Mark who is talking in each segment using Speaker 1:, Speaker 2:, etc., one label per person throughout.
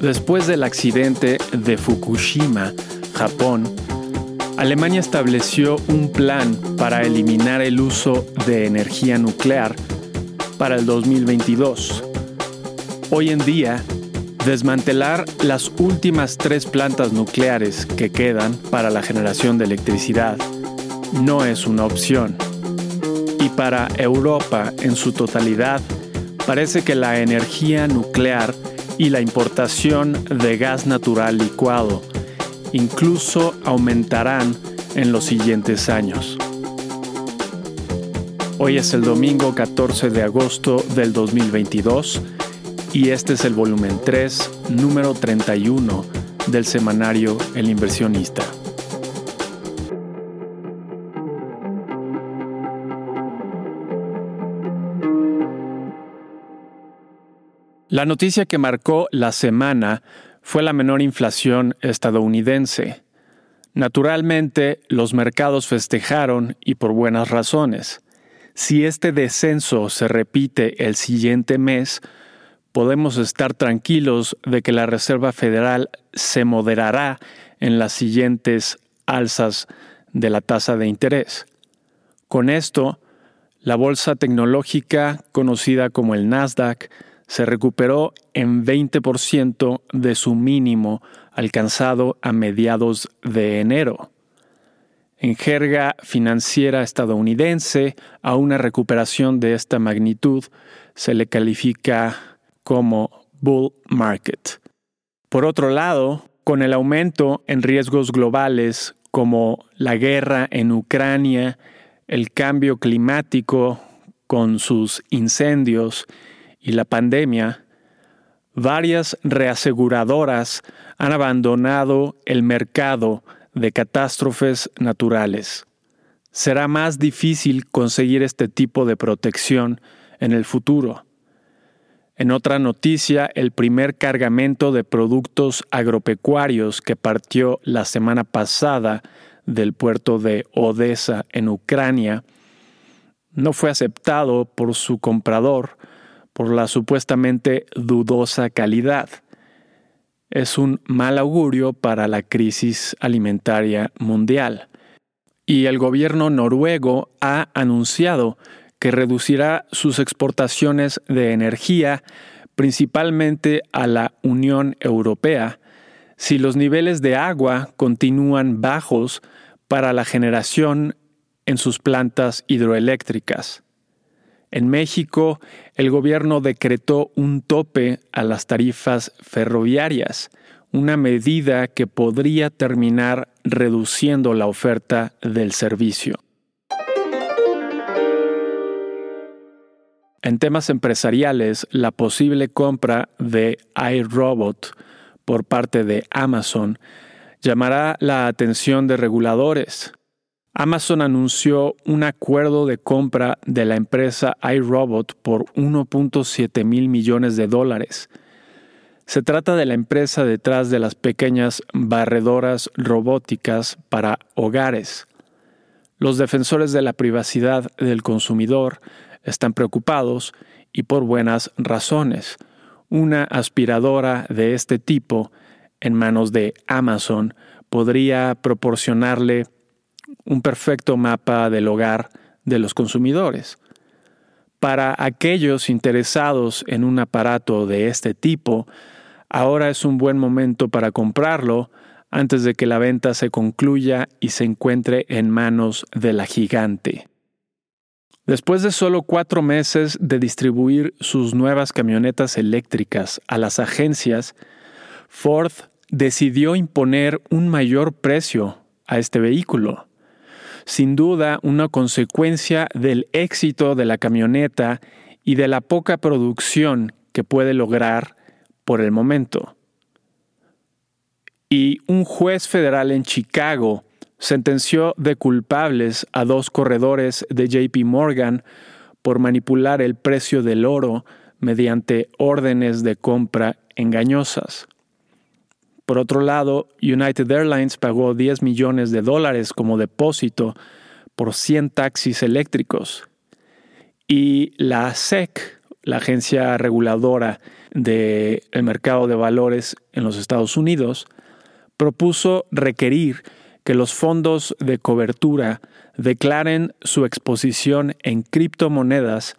Speaker 1: Después del accidente de Fukushima, Japón, Alemania estableció un plan para eliminar el uso de energía nuclear para el 2022. Hoy en día, desmantelar las últimas tres plantas nucleares que quedan para la generación de electricidad no es una opción. Y para Europa en su totalidad, parece que la energía nuclear y la importación de gas natural licuado incluso aumentarán en los siguientes años. Hoy es el domingo 14 de agosto del 2022 y este es el volumen 3, número 31 del semanario El inversionista. La noticia que marcó la semana fue la menor inflación estadounidense. Naturalmente, los mercados festejaron y por buenas razones. Si este descenso se repite el siguiente mes, podemos estar tranquilos de que la Reserva Federal se moderará en las siguientes alzas de la tasa de interés. Con esto, la bolsa tecnológica, conocida como el Nasdaq, se recuperó en 20% de su mínimo alcanzado a mediados de enero. En jerga financiera estadounidense, a una recuperación de esta magnitud se le califica como bull market. Por otro lado, con el aumento en riesgos globales como la guerra en Ucrania, el cambio climático con sus incendios y la pandemia, varias reaseguradoras han abandonado el mercado de catástrofes naturales. Será más difícil conseguir este tipo de protección en el futuro. En otra noticia, el primer cargamento de productos agropecuarios que partió la semana pasada del puerto de Odessa en Ucrania no fue aceptado por su comprador por la supuestamente dudosa calidad. Es un mal augurio para la crisis alimentaria mundial. Y el gobierno noruego ha anunciado que reducirá sus exportaciones de energía principalmente a la Unión Europea si los niveles de agua continúan bajos para la generación en sus plantas hidroeléctricas. En México, el gobierno decretó un tope a las tarifas ferroviarias, una medida que podría terminar reduciendo la oferta del servicio. En temas empresariales, la posible compra de iRobot por parte de Amazon llamará la atención de reguladores. Amazon anunció un acuerdo de compra de la empresa iRobot por 1.7 mil millones de dólares. Se trata de la empresa detrás de las pequeñas barredoras robóticas para hogares. Los defensores de la privacidad del consumidor están preocupados y por buenas razones. Una aspiradora de este tipo en manos de Amazon podría proporcionarle un perfecto mapa del hogar de los consumidores. Para aquellos interesados en un aparato de este tipo, ahora es un buen momento para comprarlo antes de que la venta se concluya y se encuentre en manos de la gigante. Después de solo cuatro meses de distribuir sus nuevas camionetas eléctricas a las agencias, Ford decidió imponer un mayor precio a este vehículo sin duda una consecuencia del éxito de la camioneta y de la poca producción que puede lograr por el momento. Y un juez federal en Chicago sentenció de culpables a dos corredores de JP Morgan por manipular el precio del oro mediante órdenes de compra engañosas. Por otro lado, United Airlines pagó 10 millones de dólares como depósito por 100 taxis eléctricos. Y la SEC, la agencia reguladora del mercado de valores en los Estados Unidos, propuso requerir que los fondos de cobertura declaren su exposición en criptomonedas,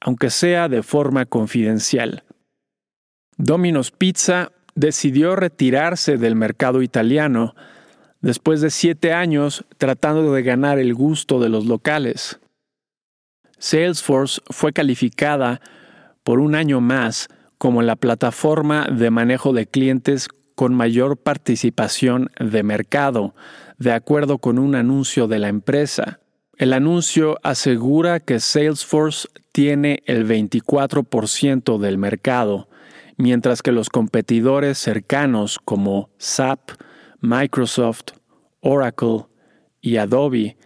Speaker 1: aunque sea de forma confidencial. Domino's Pizza decidió retirarse del mercado italiano después de siete años tratando de ganar el gusto de los locales. Salesforce fue calificada por un año más como la plataforma de manejo de clientes con mayor participación de mercado, de acuerdo con un anuncio de la empresa. El anuncio asegura que Salesforce tiene el 24% del mercado, mientras que los competidores cercanos como SAP, Microsoft, Oracle y Adobe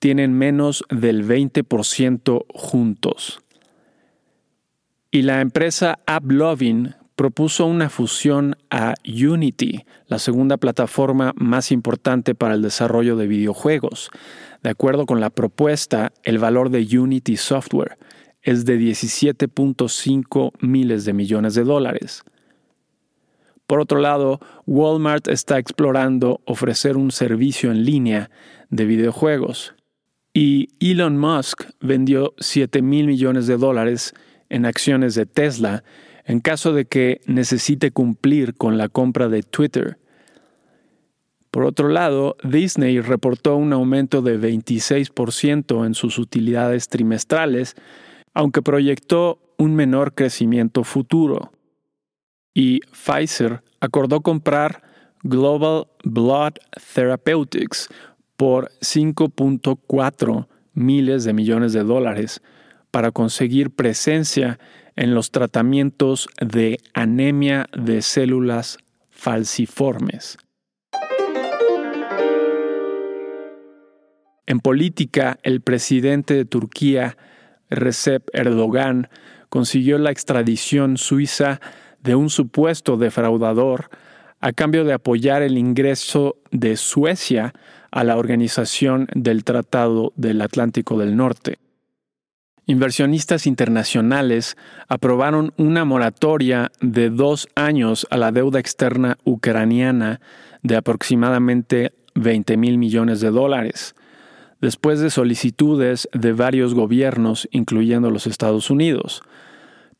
Speaker 1: tienen menos del 20% juntos. Y la empresa AppLovin propuso una fusión a Unity, la segunda plataforma más importante para el desarrollo de videojuegos. De acuerdo con la propuesta, el valor de Unity Software es de 17.5 miles de millones de dólares. Por otro lado, Walmart está explorando ofrecer un servicio en línea de videojuegos. Y Elon Musk vendió 7 mil millones de dólares en acciones de Tesla en caso de que necesite cumplir con la compra de Twitter. Por otro lado, Disney reportó un aumento de 26% en sus utilidades trimestrales, aunque proyectó un menor crecimiento futuro. Y Pfizer acordó comprar Global Blood Therapeutics por 5.4 miles de millones de dólares para conseguir presencia en los tratamientos de anemia de células falciformes. En política, el presidente de Turquía, Recep Erdogan, consiguió la extradición suiza de un supuesto defraudador a cambio de apoyar el ingreso de Suecia a la Organización del Tratado del Atlántico del Norte. Inversionistas internacionales aprobaron una moratoria de dos años a la deuda externa ucraniana de aproximadamente 20 mil millones de dólares, después de solicitudes de varios gobiernos, incluyendo los Estados Unidos.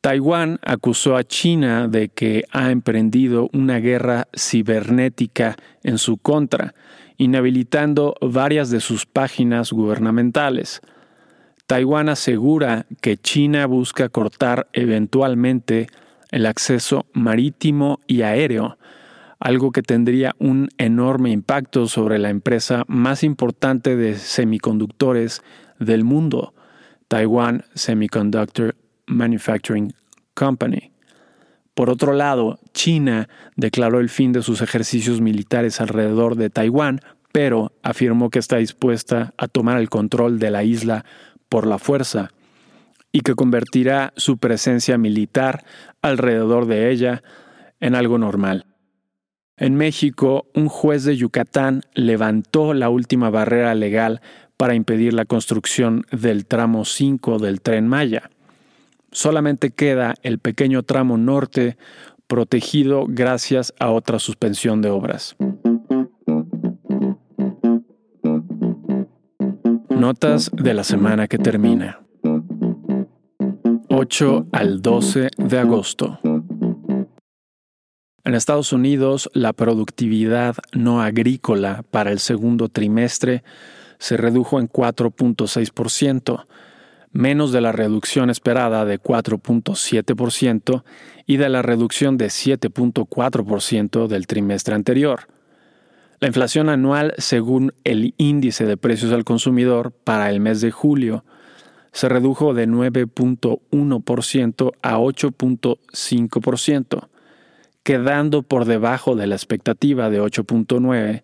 Speaker 1: Taiwán acusó a China de que ha emprendido una guerra cibernética en su contra, inhabilitando varias de sus páginas gubernamentales. Taiwán asegura que China busca cortar eventualmente el acceso marítimo y aéreo, algo que tendría un enorme impacto sobre la empresa más importante de semiconductores del mundo, Taiwan Semiconductor Manufacturing Company. Por otro lado, China declaró el fin de sus ejercicios militares alrededor de Taiwán, pero afirmó que está dispuesta a tomar el control de la isla por la fuerza y que convertirá su presencia militar alrededor de ella en algo normal. En México, un juez de Yucatán levantó la última barrera legal para impedir la construcción del tramo 5 del tren Maya. Solamente queda el pequeño tramo norte protegido gracias a otra suspensión de obras. Notas de la semana que termina. 8 al 12 de agosto. En Estados Unidos, la productividad no agrícola para el segundo trimestre se redujo en 4.6%, menos de la reducción esperada de 4.7% y de la reducción de 7.4% del trimestre anterior. La inflación anual, según el índice de precios al consumidor para el mes de julio, se redujo de 9.1% a 8.5%, quedando por debajo de la expectativa de 8.9%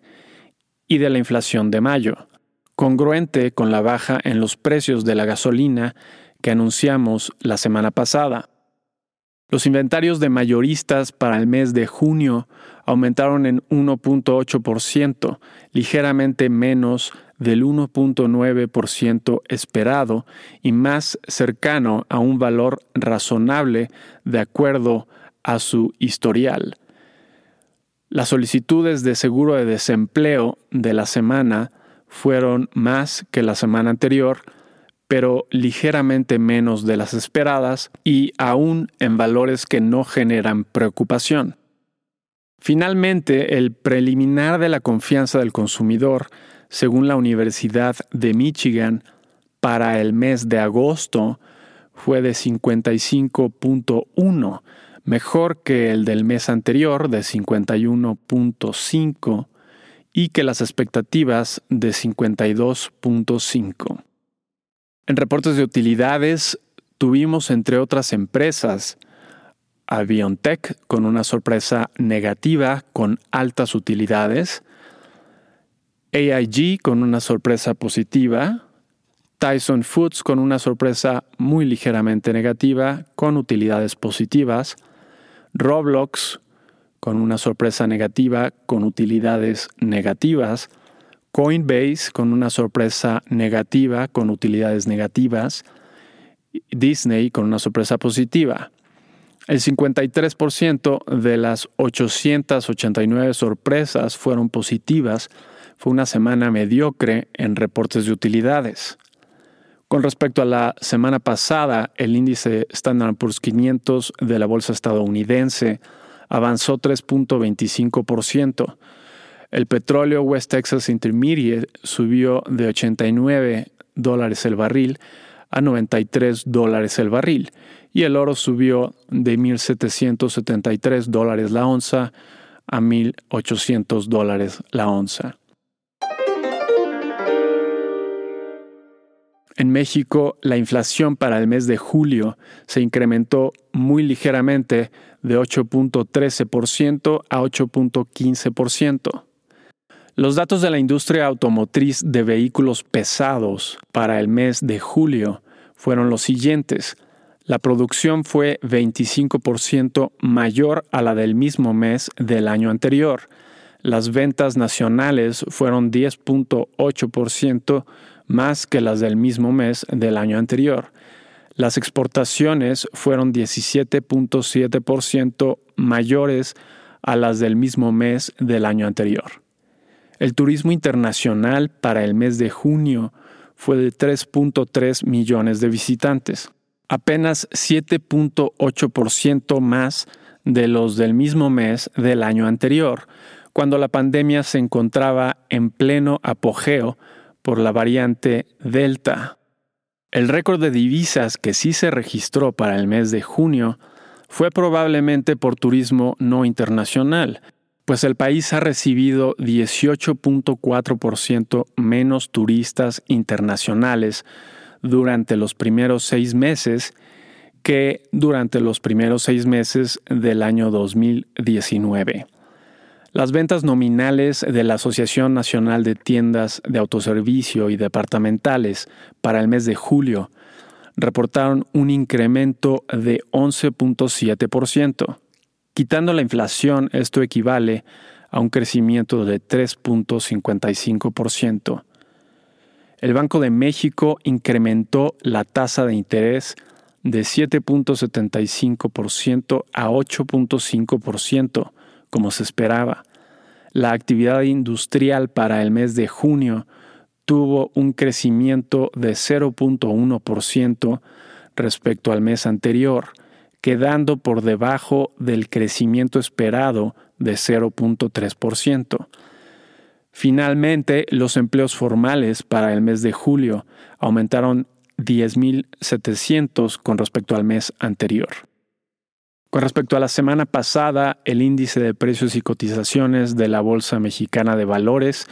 Speaker 1: y de la inflación de mayo, congruente con la baja en los precios de la gasolina que anunciamos la semana pasada. Los inventarios de mayoristas para el mes de junio aumentaron en 1.8%, ligeramente menos del 1.9% esperado y más cercano a un valor razonable de acuerdo a su historial. Las solicitudes de seguro de desempleo de la semana fueron más que la semana anterior, pero ligeramente menos de las esperadas y aún en valores que no generan preocupación. Finalmente, el preliminar de la confianza del consumidor, según la Universidad de Michigan, para el mes de agosto fue de 55.1, mejor que el del mes anterior de 51.5 y que las expectativas de 52.5. En reportes de utilidades tuvimos entre otras empresas a BioNTech con una sorpresa negativa con altas utilidades, AIG con una sorpresa positiva, Tyson Foods con una sorpresa muy ligeramente negativa con utilidades positivas, Roblox con una sorpresa negativa con utilidades negativas, Coinbase con una sorpresa negativa con utilidades negativas, Disney con una sorpresa positiva. El 53% de las 889 sorpresas fueron positivas. Fue una semana mediocre en reportes de utilidades. Con respecto a la semana pasada, el índice Standard Poor's 500 de la bolsa estadounidense avanzó 3.25%. El petróleo West Texas Intermediate subió de 89 dólares el barril a 93 dólares el barril y el oro subió de 1.773 dólares la onza a 1.800 dólares la onza. En México, la inflación para el mes de julio se incrementó muy ligeramente de 8.13% a 8.15%. Los datos de la industria automotriz de vehículos pesados para el mes de julio fueron los siguientes. La producción fue 25% mayor a la del mismo mes del año anterior. Las ventas nacionales fueron 10.8% más que las del mismo mes del año anterior. Las exportaciones fueron 17.7% mayores a las del mismo mes del año anterior. El turismo internacional para el mes de junio fue de 3.3 millones de visitantes, apenas 7.8% más de los del mismo mes del año anterior, cuando la pandemia se encontraba en pleno apogeo por la variante Delta. El récord de divisas que sí se registró para el mes de junio fue probablemente por turismo no internacional, pues el país ha recibido 18.4% menos turistas internacionales durante los primeros seis meses que durante los primeros seis meses del año 2019. Las ventas nominales de la Asociación Nacional de Tiendas de Autoservicio y Departamentales para el mes de julio reportaron un incremento de 11.7%. Quitando la inflación, esto equivale a un crecimiento de 3.55%. El Banco de México incrementó la tasa de interés de 7.75% a 8.5%, como se esperaba. La actividad industrial para el mes de junio tuvo un crecimiento de 0.1% respecto al mes anterior, quedando por debajo del crecimiento esperado de 0.3%. Finalmente, los empleos formales para el mes de julio aumentaron 10.700 con respecto al mes anterior. Con respecto a la semana pasada, el índice de precios y cotizaciones de la Bolsa Mexicana de Valores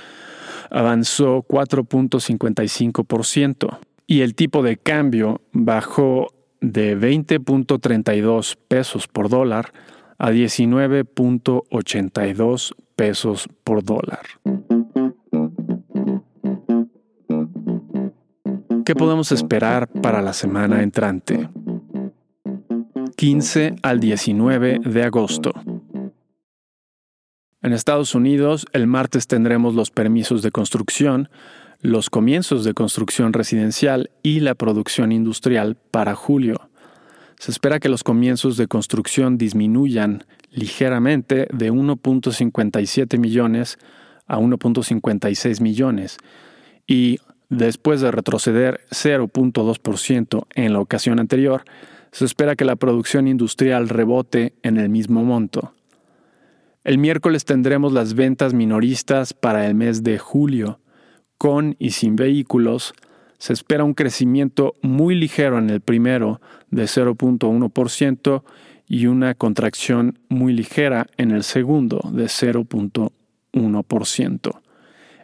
Speaker 1: avanzó 4.55% y el tipo de cambio bajó de 20.32 pesos por dólar a 19.82 pesos por dólar. ¿Qué podemos esperar para la semana entrante? 15 al 19 de agosto. En Estados Unidos, el martes tendremos los permisos de construcción, los comienzos de construcción residencial y la producción industrial para julio. Se espera que los comienzos de construcción disminuyan ligeramente de 1.57 millones a 1.56 millones y después de retroceder 0.2% en la ocasión anterior, se espera que la producción industrial rebote en el mismo monto. El miércoles tendremos las ventas minoristas para el mes de julio. Con y sin vehículos, se espera un crecimiento muy ligero en el primero de 0.1% y una contracción muy ligera en el segundo de 0.1%.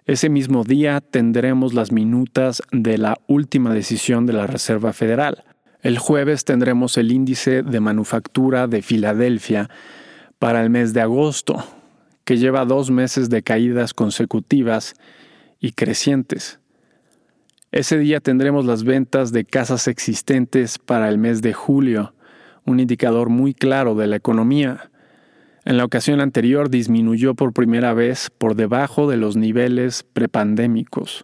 Speaker 1: Ese mismo día tendremos las minutas de la última decisión de la Reserva Federal. El jueves tendremos el índice de manufactura de Filadelfia para el mes de agosto, que lleva dos meses de caídas consecutivas y crecientes. Ese día tendremos las ventas de casas existentes para el mes de julio, un indicador muy claro de la economía. En la ocasión anterior disminuyó por primera vez por debajo de los niveles prepandémicos.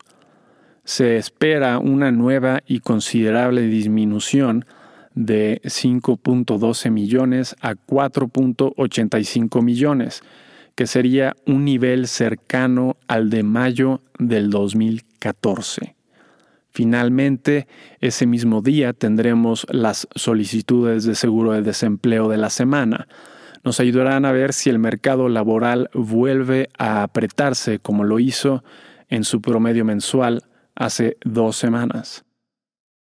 Speaker 1: Se espera una nueva y considerable disminución de 5.12 millones a 4.85 millones, que sería un nivel cercano al de mayo del 2014. Finalmente, ese mismo día tendremos las solicitudes de seguro de desempleo de la semana. Nos ayudarán a ver si el mercado laboral vuelve a apretarse como lo hizo en su promedio mensual hace dos semanas.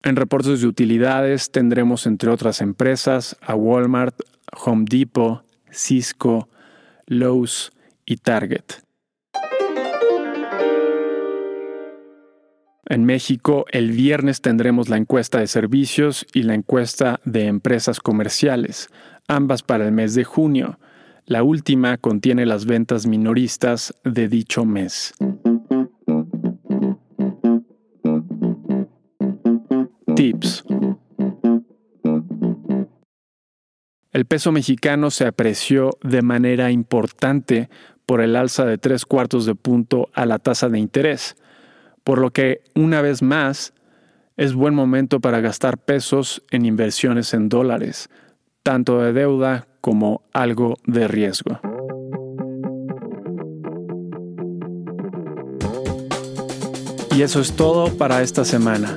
Speaker 1: En reportes de utilidades tendremos entre otras empresas a Walmart, Home Depot, Cisco, Lowe's y Target. En México, el viernes tendremos la encuesta de servicios y la encuesta de empresas comerciales, ambas para el mes de junio. La última contiene las ventas minoristas de dicho mes. Tips. El peso mexicano se apreció de manera importante por el alza de tres cuartos de punto a la tasa de interés, por lo que, una vez más, es buen momento para gastar pesos en inversiones en dólares, tanto de deuda como algo de riesgo. Y eso es todo para esta semana.